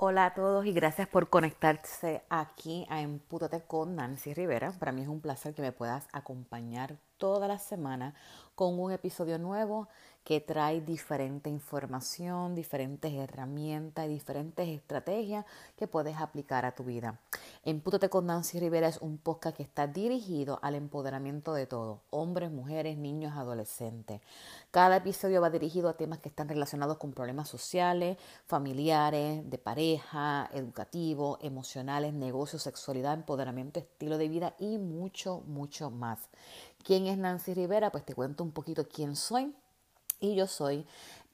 Hola a todos y gracias por conectarse aquí a Empútate con Nancy Rivera. Para mí es un placer que me puedas acompañar toda la semana con un episodio nuevo que trae diferente información, diferentes herramientas y diferentes estrategias que puedes aplicar a tu vida. Empútate con Nancy Rivera es un podcast que está dirigido al empoderamiento de todos, hombres, mujeres, niños, adolescentes. Cada episodio va dirigido a temas que están relacionados con problemas sociales, familiares, de pareja, educativos, emocionales, negocios, sexualidad, empoderamiento, estilo de vida y mucho, mucho más. ¿Quién es Nancy Rivera? Pues te cuento un poquito quién soy y yo soy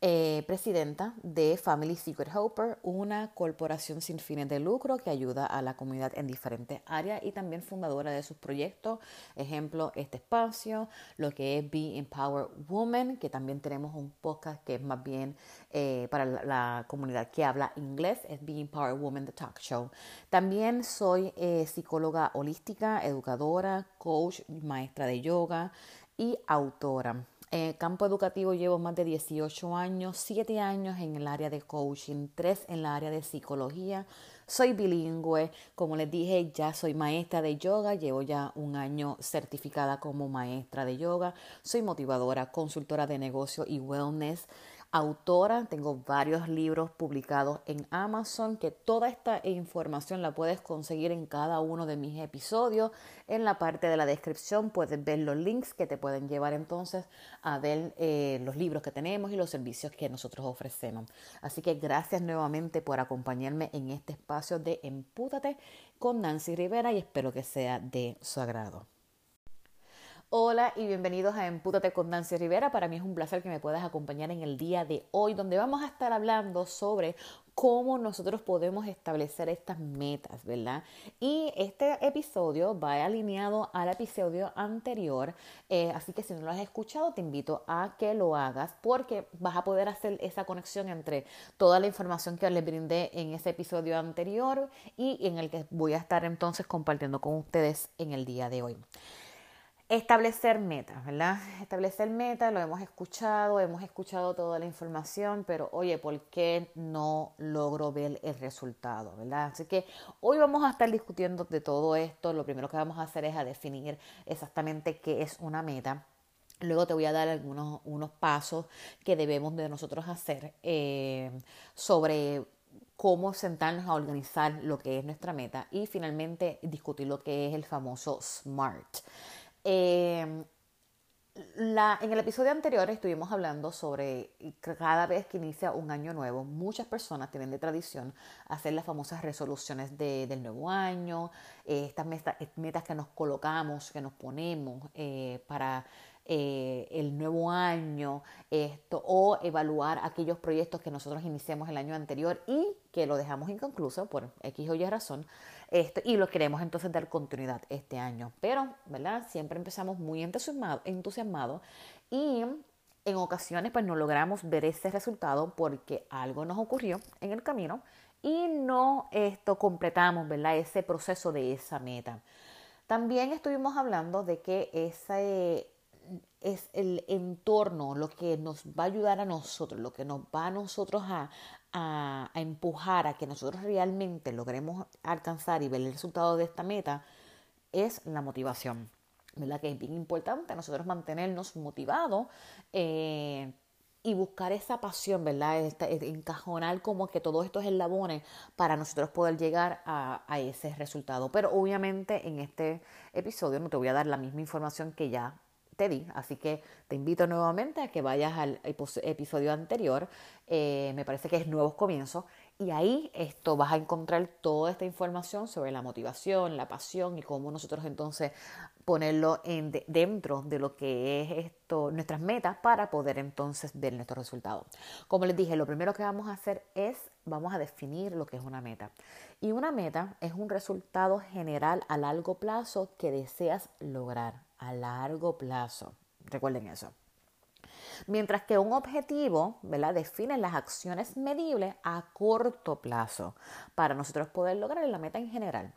eh, presidenta de Family Secret Helper, una corporación sin fines de lucro que ayuda a la comunidad en diferentes áreas y también fundadora de sus proyectos. Ejemplo, este espacio, lo que es Be Empowered Woman, que también tenemos un podcast que es más bien eh, para la, comunidad que habla inglés, es Be Empowered Woman, The Talk Show. También soy eh, psicóloga holística, educadora, coach, maestra de yoga y autora. El campo educativo llevo más de 18 años, 7 años en el área de coaching, 3 en el área de psicología. Soy bilingüe, como les dije, ya soy maestra de yoga, llevo ya un año certificada como maestra de yoga. Soy motivadora, consultora de negocio y wellness autora, tengo varios libros publicados en Amazon, que toda esta información la puedes conseguir en cada uno de mis episodios. En la parte de la descripción puedes ver los links que te pueden llevar entonces a ver eh, los libros que tenemos y los servicios que nosotros ofrecemos. Así que gracias nuevamente por acompañarme en este espacio de Empútate con Nancy Rivera y espero que sea de su agrado. Hola y bienvenidos a Empútate con Nancy Rivera. Para mí es un placer que me puedas acompañar en el día de hoy, donde vamos a estar hablando sobre cómo nosotros podemos establecer estas metas, ¿verdad? Y este episodio va alineado al episodio anterior, eh, así que si no lo has escuchado, te invito a que lo hagas porque vas a poder hacer esa conexión entre toda la información que les brindé en ese episodio anterior y en el que voy a estar entonces compartiendo con ustedes en el día de hoy. Establecer metas, ¿verdad? Establecer metas, lo hemos escuchado, hemos escuchado toda la información, pero oye, ¿por qué no logro ver el resultado, ¿verdad? Así que hoy vamos a estar discutiendo de todo esto. Lo primero que vamos a hacer es definir exactamente qué es una meta. Luego te voy a dar algunos unos pasos que debemos de nosotros hacer eh, sobre cómo sentarnos a organizar lo que es nuestra meta y finalmente discutir lo que es el famoso SMART. Em, en el episodio anterior estuvimos hablando sobre cada vez que inicia un año nuevo, muchas personas tienen de tradición hacer las famosas resoluciones de, del nuevo año, eh, estas metas, que nos colocamos, que nos ponemos eh, para eh, el nuevo año esto, o evaluar aquellos proyectos que nosotros iniciamos el año anterior y que lo dejamos inconcluso por X o Y razón. Y lo queremos entonces dar continuidad este año. Pero, ¿verdad? Siempre empezamos muy entusiasmados entusiasmado y en ocasiones pues no logramos ver ese resultado porque algo nos ocurrió en el camino y no esto completamos, ¿verdad? Ese proceso de esa meta. También estuvimos hablando de que ese es el entorno lo que nos va a ayudar a nosotros, lo que nos va a nosotros a, a, empujar a que nosotros realmente logremos alcanzar y ver el resultado de esta meta es la motivación. ¿Verdad? Que es bien importante nosotros mantenernos motivados eh, y buscar esa pasión, ¿verdad? encajonar como que todos estos eslabones para nosotros poder llegar a, a, ese resultado. Pero obviamente en este episodio no te voy a dar la misma información que ya te di. Así que te invito nuevamente a que vayas al episodio anterior. Eh, me parece que es Nuevos Comienzos. Y ahí esto vas a encontrar toda esta información sobre la motivación, la pasión y cómo nosotros entonces ponerlo en dentro de lo que es esto, nuestras metas para poder entonces ver nuestros resultados. Como les dije, lo primero que vamos a hacer es, vamos a definir lo que es una meta. Y una meta es un resultado general a largo plazo que deseas lograr a largo plazo. Recuerden eso. Mientras que un objetivo ¿verdad? define las acciones medibles a corto plazo para nosotros poder lograr la meta en general.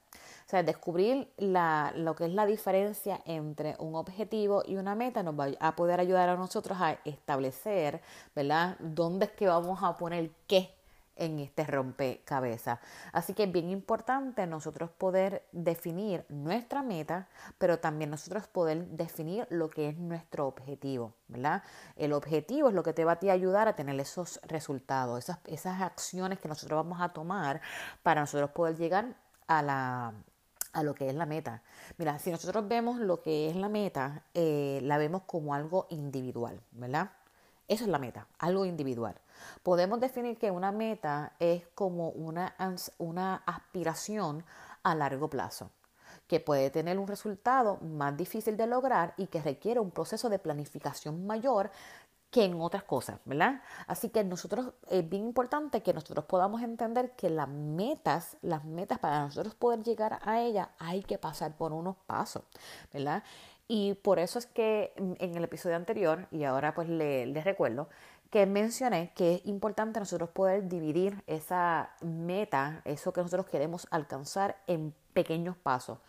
O sea, descubrir la, lo que es la diferencia entre un objetivo y una meta nos va a poder ayudar a nosotros a establecer, ¿verdad? ¿Dónde es que vamos a poner qué en este rompecabezas. Así que es bien importante nosotros poder definir nuestra meta, pero también nosotros poder definir lo que es nuestro objetivo, ¿verdad? El objetivo es lo que te va a ayudar a tener esos resultados, esas, esas acciones que nosotros vamos a tomar para nosotros poder llegar a la a lo que es la meta. Mira, si nosotros vemos lo que es la meta, eh, la vemos como algo individual, ¿verdad? Eso es la meta, algo individual. Podemos definir que una meta es como una, una aspiración a largo plazo, que puede tener un resultado más difícil de lograr y que requiere un proceso de planificación mayor que en otras cosas, ¿verdad? Así que nosotros es bien importante que nosotros podamos entender que las metas, las metas para nosotros poder llegar a ellas hay que pasar por unos pasos, ¿verdad? Y por eso es que en el episodio anterior, y ahora pues les recuerdo, que mencioné que es importante nosotros poder dividir esa meta, eso que nosotros queremos alcanzar en pequeños pasos.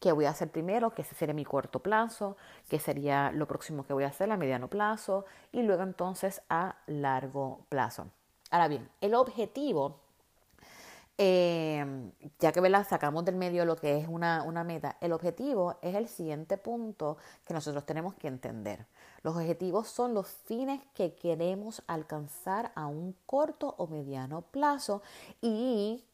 ¿Qué voy a hacer primero? Ese sería mi corto plazo, que sería lo próximo que voy a hacer a mediano plazo y luego entonces a largo plazo. Ahora bien, el objetivo eh, ya que ¿verdad? sacamos del medio lo que es una, una, meta, el objetivo es el siguiente punto que nosotros tenemos que entender. Los objetivos son los fines que queremos alcanzar a un corto o mediano plazo y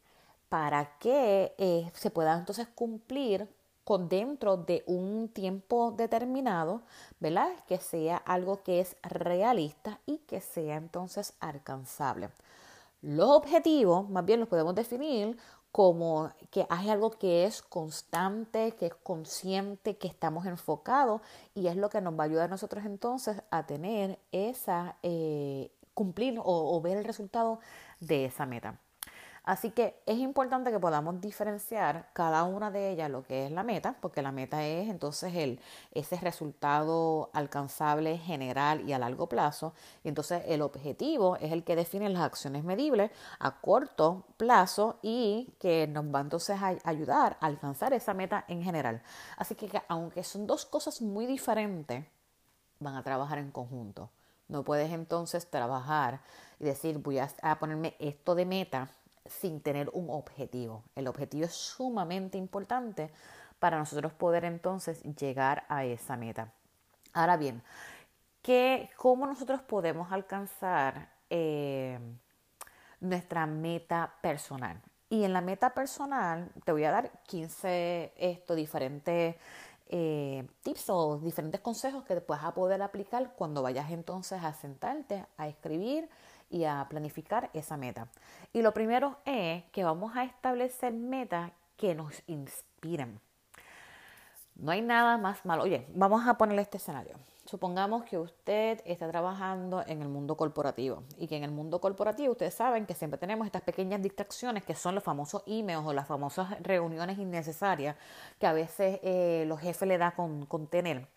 para que eh, se pueda entonces cumplir con dentro de un tiempo determinado, ¿verdad? Que sea algo que es realista y que sea entonces alcanzable. Los objetivos, más bien los podemos definir como que hay algo que es constante, que es consciente, que estamos enfocados y es lo que nos va a ayudar a nosotros entonces a tener esa, eh, cumplir o ver el resultado de esa meta. Así que es importante que podamos diferenciar cada una de ellas lo que es la meta, porque la meta es entonces el, ese resultado alcanzable general y a largo plazo. Y entonces el objetivo es el que define las acciones medibles a corto plazo y que nos va entonces a ayudar a alcanzar esa meta en general. Así que aunque son dos cosas muy diferentes, van a trabajar en conjunto. No puedes entonces trabajar y decir voy a ponerme esto de meta sin tener un objetivo. El objetivo es sumamente importante para nosotros poder entonces llegar a esa meta. Ahora bien, ¿qué, ¿cómo nosotros podemos alcanzar eh, nuestra meta personal? Y en la meta personal te voy a dar 15 esto, diferentes eh, tips o diferentes consejos que vas a poder aplicar cuando vayas entonces a sentarte a escribir y a planificar esa meta. Y lo primero es que vamos a establecer metas que nos inspiren. No hay nada más malo. Oye, vamos a ponerle este escenario. Supongamos que usted está trabajando en el mundo corporativo y que en el mundo corporativo ustedes saben que siempre tenemos estas pequeñas distracciones que son los famosos emails o las famosas reuniones innecesarias que a veces eh, los jefes le da con, tener.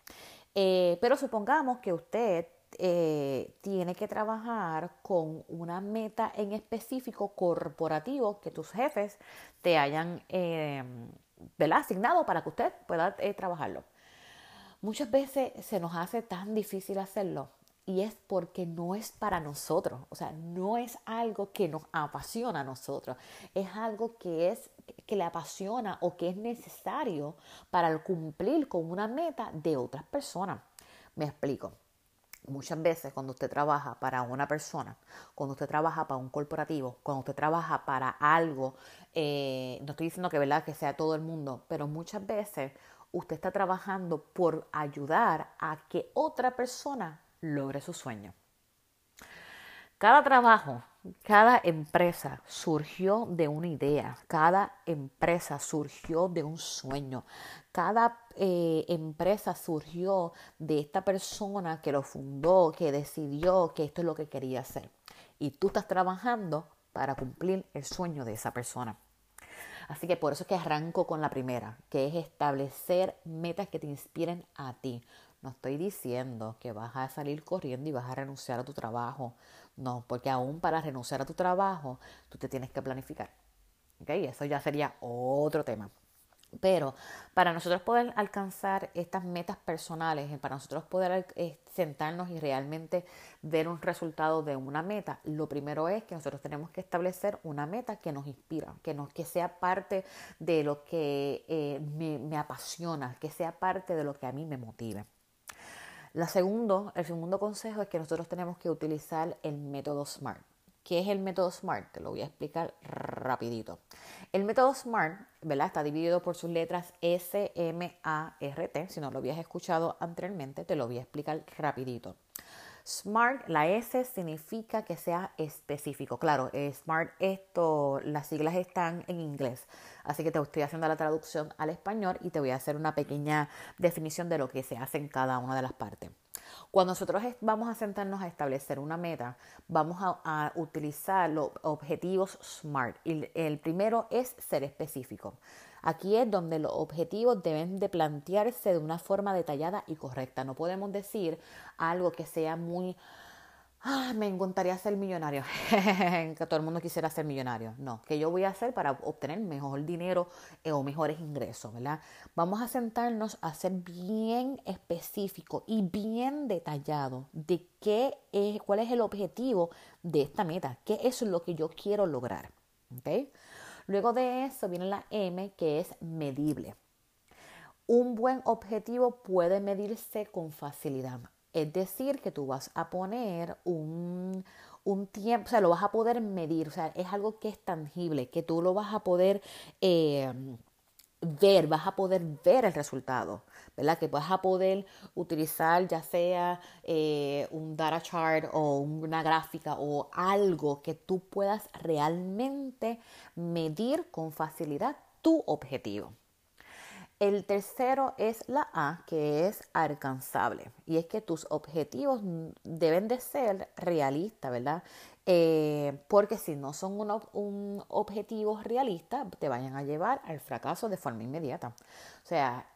Eh, pero supongamos que usted eh, tiene que trabajar con una meta en específico corporativo que tus jefes te hayan eh, asignado para que usted pueda eh, trabajarlo. Muchas veces se nos hace tan difícil hacerlo y es porque no es para nosotros, o sea, no es algo que nos apasiona a nosotros, es algo que es que le apasiona o que es necesario para cumplir con una meta de otras personas. Me explico. Muchas veces cuando usted trabaja para una persona, cuando usted trabaja para un corporativo, cuando usted trabaja para algo, eh, no estoy diciendo que, ¿verdad? que sea todo el mundo, pero muchas veces usted está trabajando por ayudar a que otra persona logre su sueño. Cada trabajo, cada empresa surgió de una idea, cada empresa surgió de un sueño, cada eh, empresa surgió de esta persona que lo fundó, que decidió que esto es lo que quería hacer. Y tú estás trabajando para cumplir el sueño de esa persona. Así que por eso es que arranco con la primera, que es establecer metas que te inspiren a ti. No estoy diciendo que vas a salir corriendo y vas a renunciar a tu trabajo. No, porque aún para renunciar a tu trabajo, tú te tienes que planificar. ¿Ok? Eso ya sería otro tema. Pero para nosotros poder alcanzar estas metas personales, para nosotros poder eh, sentarnos y realmente ver un resultado de una meta, lo primero es que nosotros tenemos que establecer una meta que nos inspira, que, nos, que sea parte de lo que eh, me, me apasiona, que sea parte de lo que a mí me motive. La segundo, el segundo consejo es que nosotros tenemos que utilizar el método SMART. ¿Qué es el método SMART? Te lo voy a explicar rapidito. El método SMART, ¿verdad? Está dividido por sus letras S, M, A, R, T. Si no lo habías escuchado anteriormente, te lo voy a explicar rapidito. SMART, la S significa que sea específico. Claro, eh, SMART, esto, las siglas están en inglés, así que te estoy haciendo la traducción al español y te voy a hacer una pequeña definición de lo que se hace en cada una de las partes. Cuando nosotros vamos a sentarnos a establecer una meta, vamos a, utilizar los objetivos SMART. Y el primero es ser específico. Aquí es donde los objetivos deben de plantearse de una forma detallada y correcta. No podemos decir algo que sea muy ah, me encantaría ser millonario, que todo el mundo quisiera ser millonario. No, que yo voy a hacer para obtener mejor dinero eh, o mejores ingresos, ¿verdad? Vamos a sentarnos a ser bien específico y bien detallado de qué es, cuál es el objetivo de esta meta, qué es lo que yo quiero lograr, ¿ok? Luego de eso viene la M, que es medible. Un buen objetivo puede medirse con facilidad. Es decir, que tú vas a poner un, tiempo, o sea, lo vas a poder medir, o sea, es algo que es tangible, que tú lo vas a poder eh, ver, vas a poder ver el resultado, ¿verdad? Que vas a poder utilizar ya sea eh, un data chart o una gráfica o algo que tú puedas realmente medir con facilidad tu objetivo. El tercero es la A, que es alcanzable. Y es que tus objetivos deben de ser realistas, ¿verdad? Eh, porque si no son un, un objetivo realista, te vayan a llevar al fracaso de forma inmediata. O sea,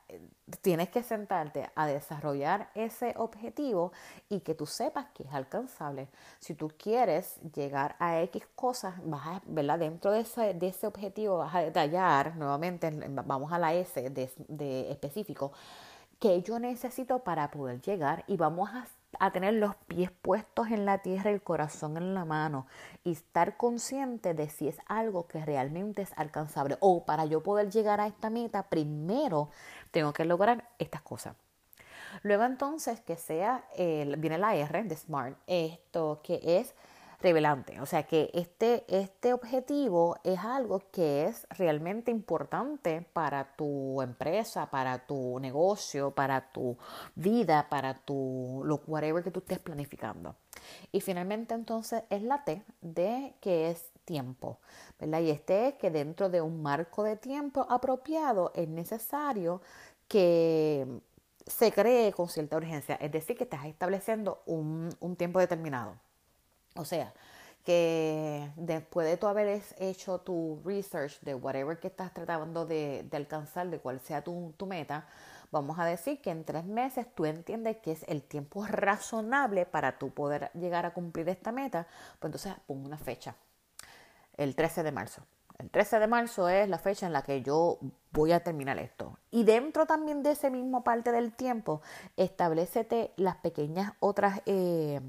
tienes que sentarte a desarrollar ese objetivo y que tú sepas que es alcanzable. Si tú quieres llegar a X cosas, vas a, ¿verdad? Dentro de ese, de ese objetivo vas a detallar, nuevamente, vamos a la S de, de específico, que yo necesito para poder llegar y vamos a a tener los pies puestos en la tierra y el corazón en la mano y estar consciente de si es algo que realmente es alcanzable o para yo poder llegar a esta meta primero tengo que lograr estas cosas. Luego entonces que sea, viene la R de SMART, esto que es revelante. O sea que este, este objetivo es algo que es realmente importante para tu empresa, para tu negocio, para tu vida, para tu lo whatever que tú estés planificando. Y finalmente entonces es la T de que es tiempo, ¿verdad? Y este es que dentro de un marco de tiempo apropiado es necesario que se cree con cierta urgencia, es decir, que estás estableciendo un, un tiempo determinado. O sea, que después de tú haber hecho tu research de whatever que estás tratando de, alcanzar, de cuál sea tu, tu, meta, vamos a decir que en tres meses tú entiendes que es el tiempo razonable para tú poder llegar a cumplir esta meta, pues entonces pon una fecha, el 13 de marzo. El 13 de marzo es la fecha en la que yo voy a terminar esto. Y dentro también de ese mismo parte del tiempo, establecete las pequeñas otras... Eh,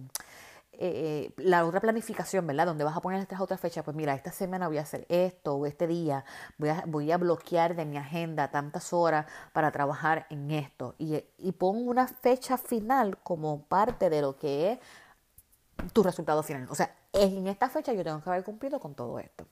eh, la otra planificación, ¿verdad? Donde vas a poner estas otras fechas, pues mira, esta semana voy a hacer esto o este día, voy a, voy a bloquear de mi agenda tantas horas para trabajar en esto y, y pon una fecha final como parte de lo que es tu resultado final. O sea, en esta fecha yo tengo que haber cumplido con todo esto.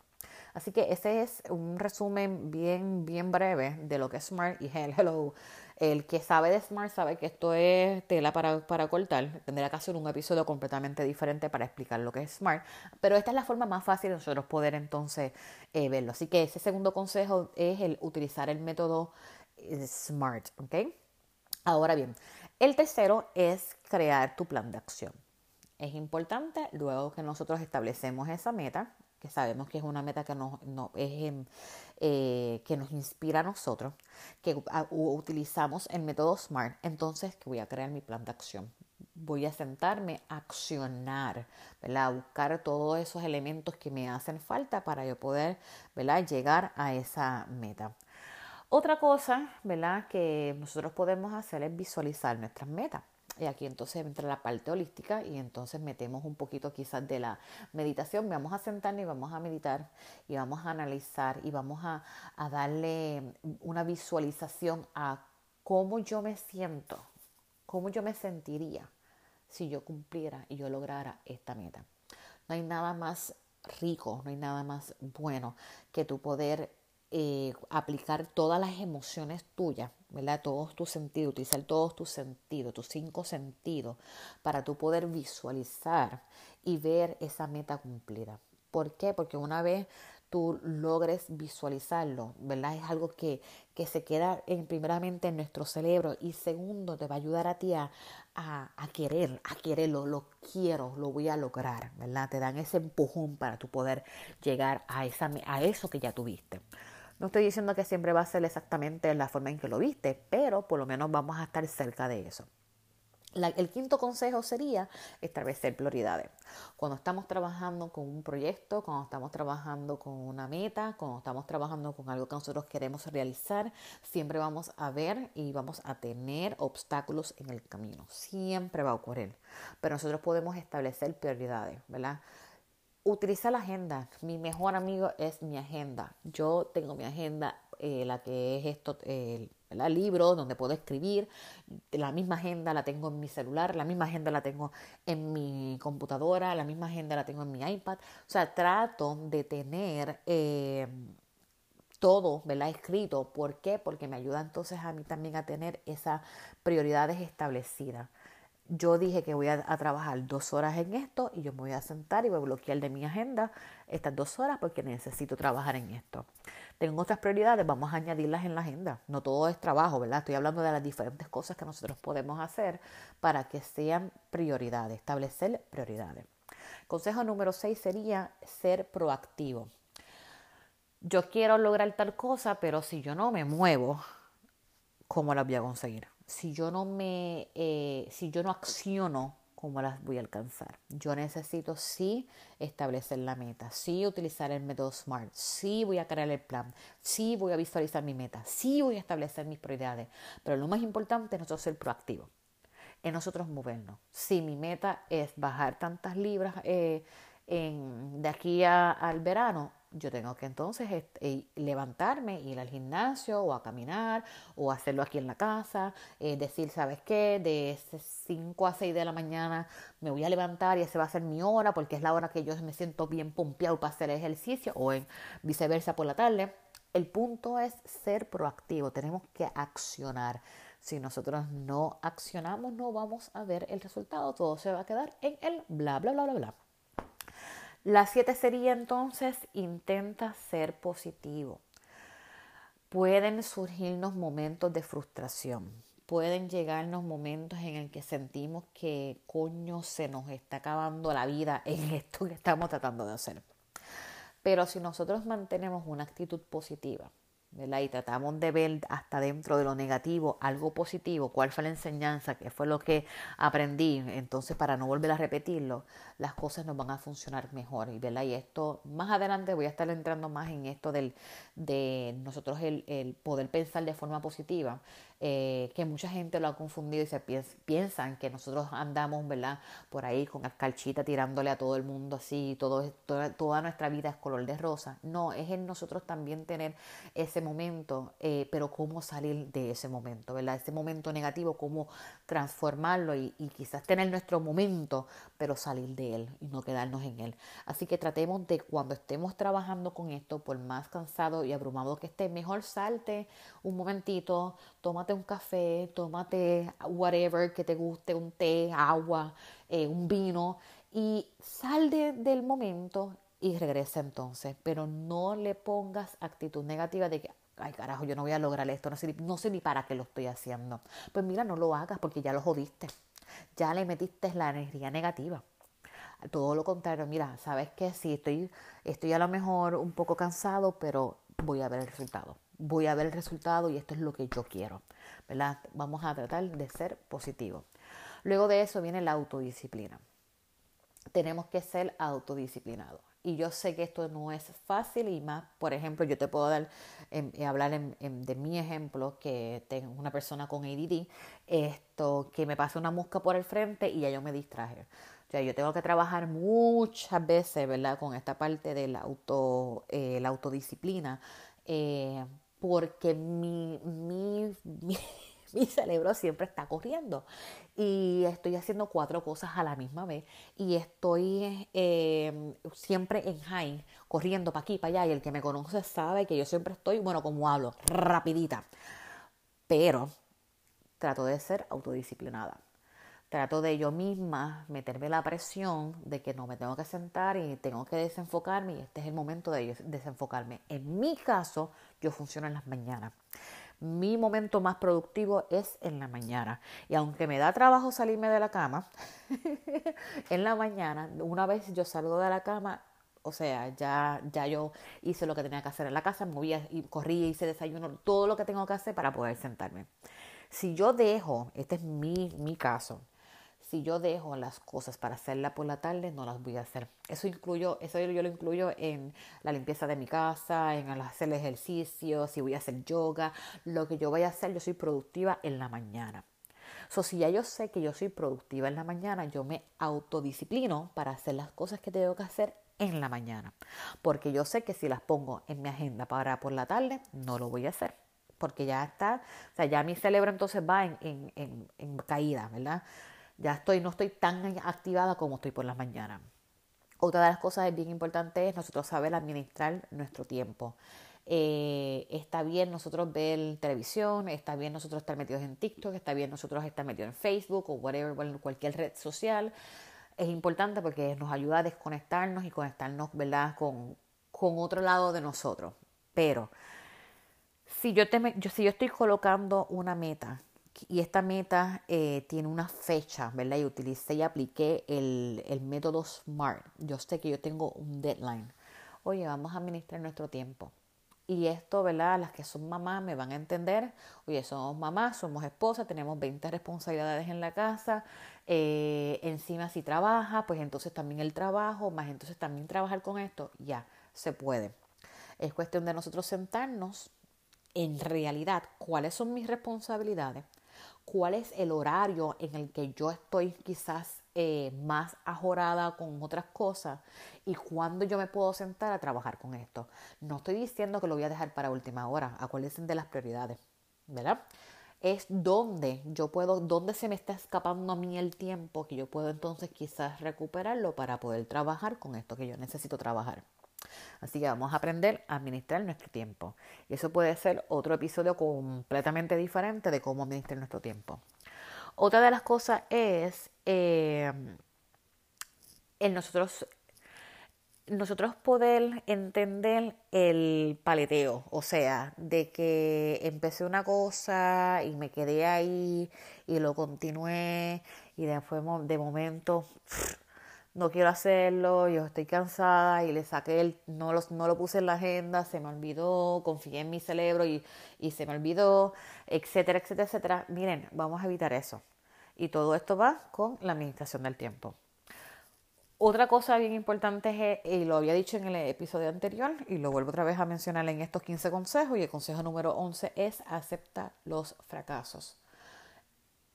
Así que ese es un resumen bien, bien breve de lo que es Smart y Hello. El que sabe de Smart sabe que esto es tela para, para cortar. Tendrá que hacer un episodio completamente diferente para explicar lo que es Smart. Pero esta es la forma más fácil de nosotros poder entonces eh, verlo. Así que ese segundo consejo es el utilizar el método eh, Smart. ¿ok? Ahora bien, el tercero es crear tu plan de acción. Es importante, luego que nosotros establecemos esa meta, que sabemos que es una meta que nos, em, eh, que nos inspira a nosotros, que utilizamos el método SMART, entonces que voy a crear mi plan de acción. Voy a sentarme a accionar, a buscar todos esos elementos que me hacen falta para yo poder ¿verdad? llegar a esa meta. Otra cosa, ¿verdad? Que nosotros podemos hacer es visualizar nuestras metas. Y aquí entonces entra la parte holística y entonces metemos un poquito quizás de la meditación. Vamos a sentarnos y vamos a meditar y vamos a analizar y vamos a, a darle una visualización a cómo yo me siento, cómo yo me sentiría si yo cumpliera y yo lograra esta meta. No hay nada más rico, no hay nada más bueno que tu poder eh, aplicar todas las emociones tuyas, ¿verdad? Todos tus sentidos, utilizar todos tus sentidos, tus cinco sentidos, para tu poder visualizar y ver esa meta cumplida. ¿Por qué? Porque una vez tú logres visualizarlo, ¿verdad? Es algo que, que se queda en, primeramente en nuestro cerebro y segundo te va a ayudar a ti a, a, querer, a quererlo, lo quiero, lo voy a lograr, ¿verdad? Te dan ese empujón para tu poder llegar a, esa, a eso que ya tuviste. No estoy diciendo que siempre va a ser exactamente la forma en que lo viste, pero por lo menos vamos a estar cerca de eso el quinto consejo sería establecer prioridades. Cuando estamos trabajando con un proyecto, cuando estamos trabajando con una meta, cuando estamos trabajando con algo que nosotros queremos realizar, siempre vamos a ver y vamos a tener obstáculos en el camino. Siempre va a ocurrir. Pero nosotros podemos establecer prioridades, ¿verdad? Utiliza la agenda. Mi mejor amigo es mi agenda. Yo tengo mi agenda, eh, la que es esto, el libro donde puedo escribir. La misma agenda la tengo en mi celular, la misma agenda la tengo en mi computadora, la misma agenda la tengo en mi iPad. O sea, trato de tener eh, todo ¿verdad? escrito. ¿Por qué? Porque me ayuda entonces a mí también a tener esas prioridades establecidas yo dije que voy a, trabajar dos horas en esto y yo me voy a sentar y voy a bloquear de mi agenda estas dos horas porque necesito trabajar en esto. Tengo otras prioridades, vamos a añadirlas en la agenda. No todo es trabajo, ¿verdad? Estoy hablando de las diferentes cosas que nosotros podemos hacer para que sean prioridades, establecer prioridades. Consejo número seis sería ser proactivo. Yo quiero lograr tal cosa, pero si yo no me muevo, ¿cómo la voy a conseguir? Si yo no me, eh, si yo no acciono, ¿cómo las voy a alcanzar? Yo necesito sí establecer la meta, sí utilizar el método SMART, sí voy a crear el plan, sí voy a visualizar mi meta, sí voy a establecer mis prioridades. Pero lo más importante es nosotros ser proactivos, en nosotros movernos. Si mi meta es bajar tantas libras eh, de aquí al verano, yo tengo que entonces eh, levantarme, ir al gimnasio o a caminar o hacerlo aquí en la casa, eh, decir, ¿sabes qué? De 5 a 6 de la mañana me voy a levantar y esa va a ser mi hora porque es la hora que yo me siento bien pompeado para hacer ejercicio o en viceversa por la tarde. El punto es ser proactivo, tenemos que accionar. Si nosotros no accionamos, no vamos a ver el resultado, todo se va a quedar en el bla, bla, bla, bla, bla. La siete sería entonces, intenta ser positivo. Pueden surgirnos momentos de frustración, pueden llegarnos momentos en el que sentimos que coño se nos está acabando la vida en esto que estamos tratando de hacer. Pero si nosotros mantenemos una actitud positiva, y tratamos de ver hasta dentro de lo negativo algo positivo, cuál fue la enseñanza, qué fue lo que aprendí, entonces para no volver a repetirlo, las cosas nos van a funcionar mejor, ¿verdad? Y esto, más adelante voy a estar entrando más en esto del, de nosotros el, el poder pensar de forma positiva, eh, que mucha gente lo ha confundido y se piensan que nosotros andamos, ¿verdad? Por ahí con calchita tirándole a todo el mundo así, todo, toda, toda nuestra vida es color de rosa. No, es en nosotros también tener ese momento, eh, pero cómo salir de ese momento, ¿verdad? Ese momento negativo, cómo transformarlo y, y quizás tener nuestro momento, pero salir de él y no quedarnos en él. Así que tratemos de cuando estemos trabajando con esto, por más cansado y abrumado que esté, mejor salte un momentito, tómate un café, tómate whatever que te guste, un té, agua, eh, un vino y sal del momento y regresa entonces, pero no le pongas actitud negativa de que, ay carajo, yo no voy a lograr esto, no sé, no sé ni para qué lo estoy haciendo. Pues mira, no lo hagas porque ya lo jodiste, ya le metiste la energía negativa. Todo lo contrario, mira, sabes que sí, estoy, estoy a lo mejor un poco cansado, pero voy a ver el resultado. Voy a ver el resultado y esto es lo que yo quiero. Vamos a tratar de ser positivos. Luego de eso viene la autodisciplina. Tenemos que ser autodisciplinados. Y yo sé que esto no es fácil y más, por ejemplo, yo te puedo dar, em, eh, hablar de mi ejemplo, que tengo una persona con ADD, esto, que me pasa una mosca por el frente y ya yo me distraje. O sea, yo tengo que trabajar muchas veces, ¿verdad? Con esta parte de la, auto, eh, la autodisciplina, eh, porque mi, mi mi cerebro siempre está corriendo. Y estoy haciendo cuatro cosas a la misma vez. Y estoy eh, siempre en high, corriendo para aquí, para allá. Y el que me conoce sabe que yo siempre estoy, bueno, como hablo, rapidita, pero trato de ser autodisciplinada. Trato de yo misma meterme la presión de que no me tengo que sentar y tengo que desenfocarme. Y este es el momento de desenfocarme. En mi caso, yo funciono en las mañanas mi momento más productivo es en la mañana. Y aunque me da trabajo salirme de la cama, en la mañana, una vez yo salgo de la cama, o sea, ya, ya yo hice lo que tenía que hacer en la casa, movía y corría, hice desayuno, todo lo que tengo que hacer para poder sentarme. Si yo dejo, este es mi, mi caso, si yo dejo las cosas para hacerla por la tarde, no las voy a hacer. Eso incluyo, eso yo lo incluyo en la limpieza de mi casa, en hacer ejercicio, si voy a hacer yoga, lo que yo vaya a hacer, yo soy productiva en la mañana. So, si ya yo sé que yo soy productiva en la mañana, yo me autodisciplino para hacer las cosas que tengo que hacer en la mañana. Porque yo sé que si las pongo en mi agenda para por la tarde, no lo voy a hacer. Porque ya está, o sea, ya mi cerebro entonces va en, en, en, en caída, ¿verdad? Ya estoy, no estoy tan activada como estoy por las mañanas. Otra de las cosas bien importante es nosotros saber administrar nuestro tiempo. Eh, está bien nosotros ver televisión, está bien nosotros estar metidos en TikTok, está bien nosotros estar metidos en Facebook o whatever, cualquier red social. Es importante porque nos ayuda a desconectarnos y conectarnos, ¿verdad?, con, con otro lado de nosotros. Pero si yo, te, si yo estoy colocando una meta y esta meta eh, tiene una fecha, ¿verdad? Y utilicé y apliqué el, el, método SMART. Yo sé que yo tengo un deadline. Oye, vamos a administrar nuestro tiempo. Y esto, ¿verdad? Las que son mamás me van a entender. Oye, somos mamás, somos esposas, tenemos 20 responsabilidades en la casa. Eh, encima si trabaja, pues entonces también el trabajo, más entonces también trabajar con esto, ya, se puede. Es cuestión de nosotros sentarnos en realidad cuáles son mis responsabilidades cuál es el horario en el que yo estoy quizás eh, más ajorada con otras cosas y cuándo yo me puedo sentar a trabajar con esto. No estoy diciendo que lo voy a dejar para última hora, acuérdense de las prioridades, ¿verdad? Es donde yo puedo, donde se me está escapando a mí el tiempo que yo puedo entonces quizás recuperarlo para poder trabajar con esto que yo necesito trabajar. Así que vamos a aprender a administrar nuestro tiempo. Y eso puede ser otro episodio completamente diferente de cómo administrar nuestro tiempo. Otra de las cosas es eh, nosotros, nosotros poder entender el paleteo, o sea, de que empecé una cosa y me quedé ahí y lo continué y después de momento no quiero hacerlo, yo estoy cansada y le saqué el, no lo, no lo puse en la agenda, se me olvidó, confié en mi cerebro y, y se me olvidó, etcétera, etcétera, etcétera. Miren, vamos a evitar eso. Y todo esto va con la administración del tiempo. Otra cosa bien importante es, y lo había dicho en el episodio anterior, y lo vuelvo otra vez a mencionar en estos 15 consejos, y el consejo número 11 es acepta los fracasos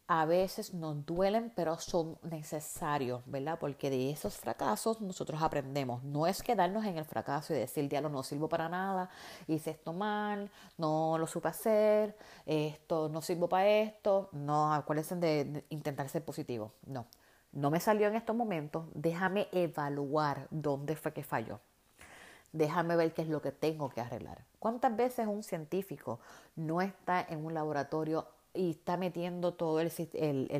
a veces nos duelen, pero son necesarios, ¿verdad? Porque de esos fracasos nosotros aprendemos. No es quedarnos en el fracaso y decir, diablo, no sirvo para nada, hice esto mal, no lo supe hacer, esto no sirvo para esto. No, acuérdense de intentar ser positivo. No, no me salió en estos momentos. Déjame evaluar dónde fue que falló. Déjame ver qué es lo que tengo que arreglar. ¿Cuántas veces un científico no está en un laboratorio y está metiendo todo el,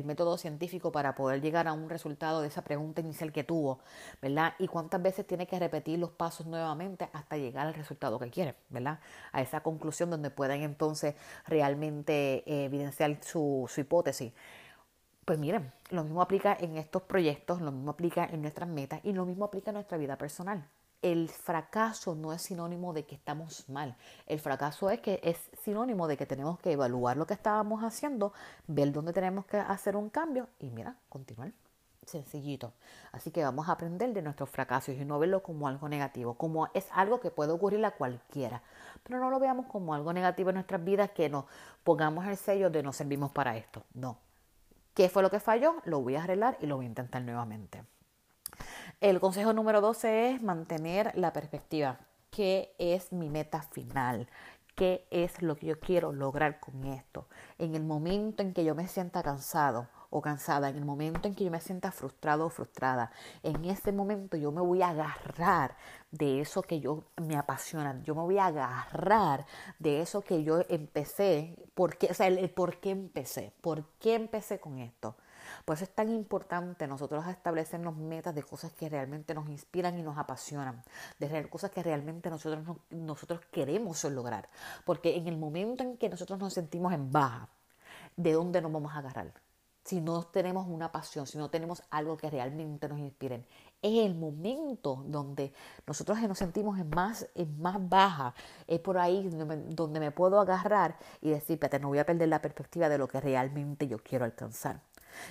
método científico para poder llegar a un resultado de esa pregunta inicial que tuvo, ¿verdad? Y cuántas veces tiene que repetir los pasos nuevamente hasta llegar al resultado que quiere, ¿verdad? A esa conclusión donde puedan entonces realmente eh, evidenciar su, su hipótesis. Pues miren, lo mismo aplica en estos proyectos, lo mismo aplica en nuestras metas y lo mismo aplica en nuestra vida personal el fracaso no es sinónimo de que estamos mal. El fracaso es que es sinónimo de que tenemos que evaluar lo que estábamos haciendo, ver dónde tenemos que hacer un cambio y mira, continuar. Sencillito. Así que vamos a aprender de nuestros fracasos y no verlo como algo negativo, como es algo que puede ocurrir a cualquiera. Pero no lo veamos como algo negativo en nuestras vidas, que nos pongamos el sello de no servimos para esto. No. ¿Qué fue lo que falló? Lo voy a arreglar y lo voy a intentar nuevamente. El consejo número 12 es mantener la perspectiva. ¿Qué es mi meta final? ¿Qué es lo que yo quiero lograr con esto? En el momento en que yo me sienta cansado o cansada, en el momento en que yo me sienta frustrado o frustrada, en ese momento yo me voy a agarrar de eso que yo me apasiona, yo me voy a agarrar de eso que yo empecé, porque, o sea, el, por qué empecé, por qué empecé con esto. Por eso es tan importante nosotros establecernos metas de cosas que realmente nos inspiran y nos apasionan, de cosas que realmente nosotros, nosotros queremos lograr. Porque en el momento en que nosotros nos sentimos en baja, ¿de dónde nos vamos a agarrar? Si no tenemos una pasión, si no tenemos algo que realmente nos inspire. Es el momento donde nosotros nos sentimos en más, en más baja. Es por ahí donde me, puedo agarrar y decir, no voy a perder la perspectiva de lo que realmente yo quiero alcanzar.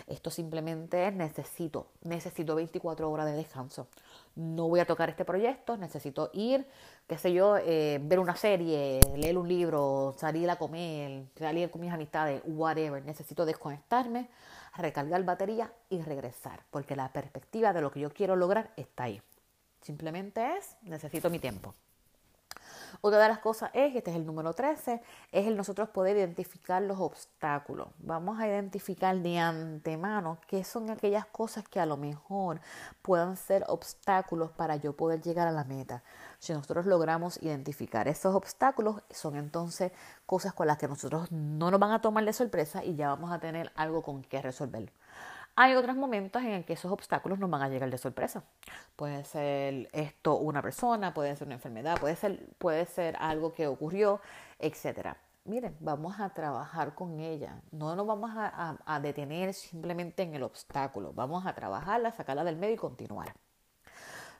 Esto simplemente es necesito, necesito 24 horas de descanso. No voy a tocar este proyecto, necesito ir, qué sé yo, eh, ver una serie, leer un libro, salir a comer, salir con mis amistades, whatever. Necesito desconectarme, recargar batería y regresar, porque la perspectiva de lo que yo quiero lograr está ahí. Simplemente es, necesito mi tiempo. Otra de las cosas es, este es el número 13, es el nosotros poder identificar los obstáculos. Vamos a identificar de antemano qué son aquellas cosas que a lo mejor puedan ser obstáculos para yo poder llegar a la meta. Si nosotros logramos identificar esos obstáculos, son entonces cosas con las que nosotros no nos van a tomar de sorpresa y ya vamos a tener algo con que resolver. Hay otros momentos en que esos obstáculos nos van a llegar de sorpresa. Puede ser esto una persona, puede ser una enfermedad, puede ser, puede ser algo que ocurrió, etc. Miren, vamos a trabajar con ella. No nos vamos a, detener simplemente en el obstáculo. Vamos a trabajarla, sacarla del medio y continuar.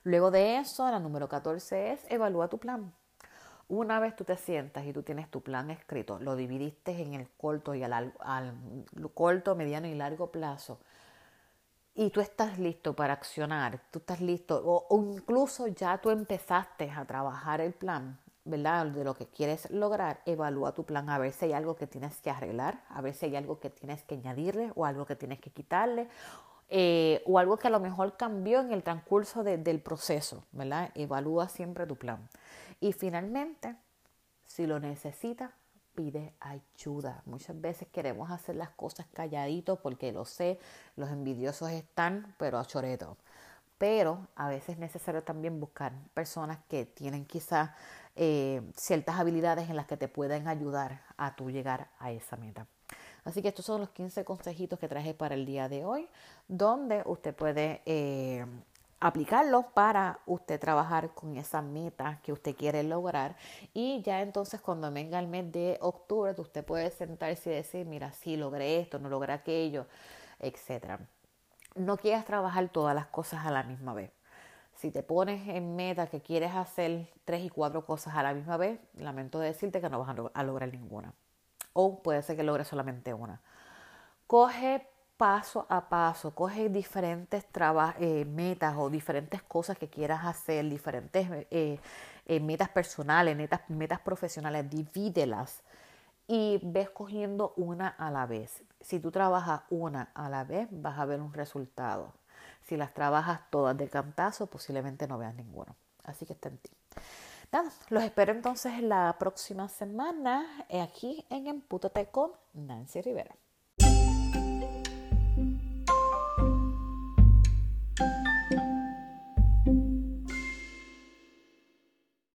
Luego de eso, la número 14 es evalúa tu plan. Una vez tú te sientas y tú tienes tu plan escrito, lo dividiste en el corto y al corto, mediano y largo plazo, y tú estás listo para accionar, tú estás listo, o, incluso ya tú empezaste a trabajar el plan, ¿verdad? De lo que quieres lograr, evalúa tu plan a ver si hay algo que tienes que arreglar, a ver si hay algo que tienes que añadirle o algo que tienes que quitarle. Eh, o algo que a lo mejor cambió en el transcurso del proceso, ¿verdad? Evalúa siempre tu plan. Y finalmente, si lo necesitas, pide ayuda. Muchas veces queremos hacer las cosas calladitos porque lo sé, los envidiosos están, pero a choreto. Pero a veces es necesario también buscar personas que tienen quizás eh, ciertas habilidades en las que te pueden ayudar a tú llegar a esa meta. Así que estos son los 15 consejitos que traje para el día de hoy, donde usted puede eh, aplicarlo para usted trabajar con esa meta que usted quiere lograr. Y ya entonces cuando venga el mes de octubre usted puede sentarse y decir mira sí logré esto no logré aquello etcétera. No quieras trabajar todas las cosas a la misma vez. Si te pones en meta que quieres hacer tres y cuatro cosas a la misma vez lamento decirte que no vas a lograr ninguna. O puede ser que logres solamente una. Coge paso a paso, coge diferentes eh, metas o diferentes cosas que quieras hacer, diferentes eh, eh, metas personales, metas, profesionales, divídelas y ves cogiendo una a la vez. Si tú trabajas una a la vez, vas a ver un resultado. Si las trabajas todas de cantazo, posiblemente no veas ninguno. Así que está en ti. Los espero entonces la próxima semana aquí en Empútate con Nancy Rivera.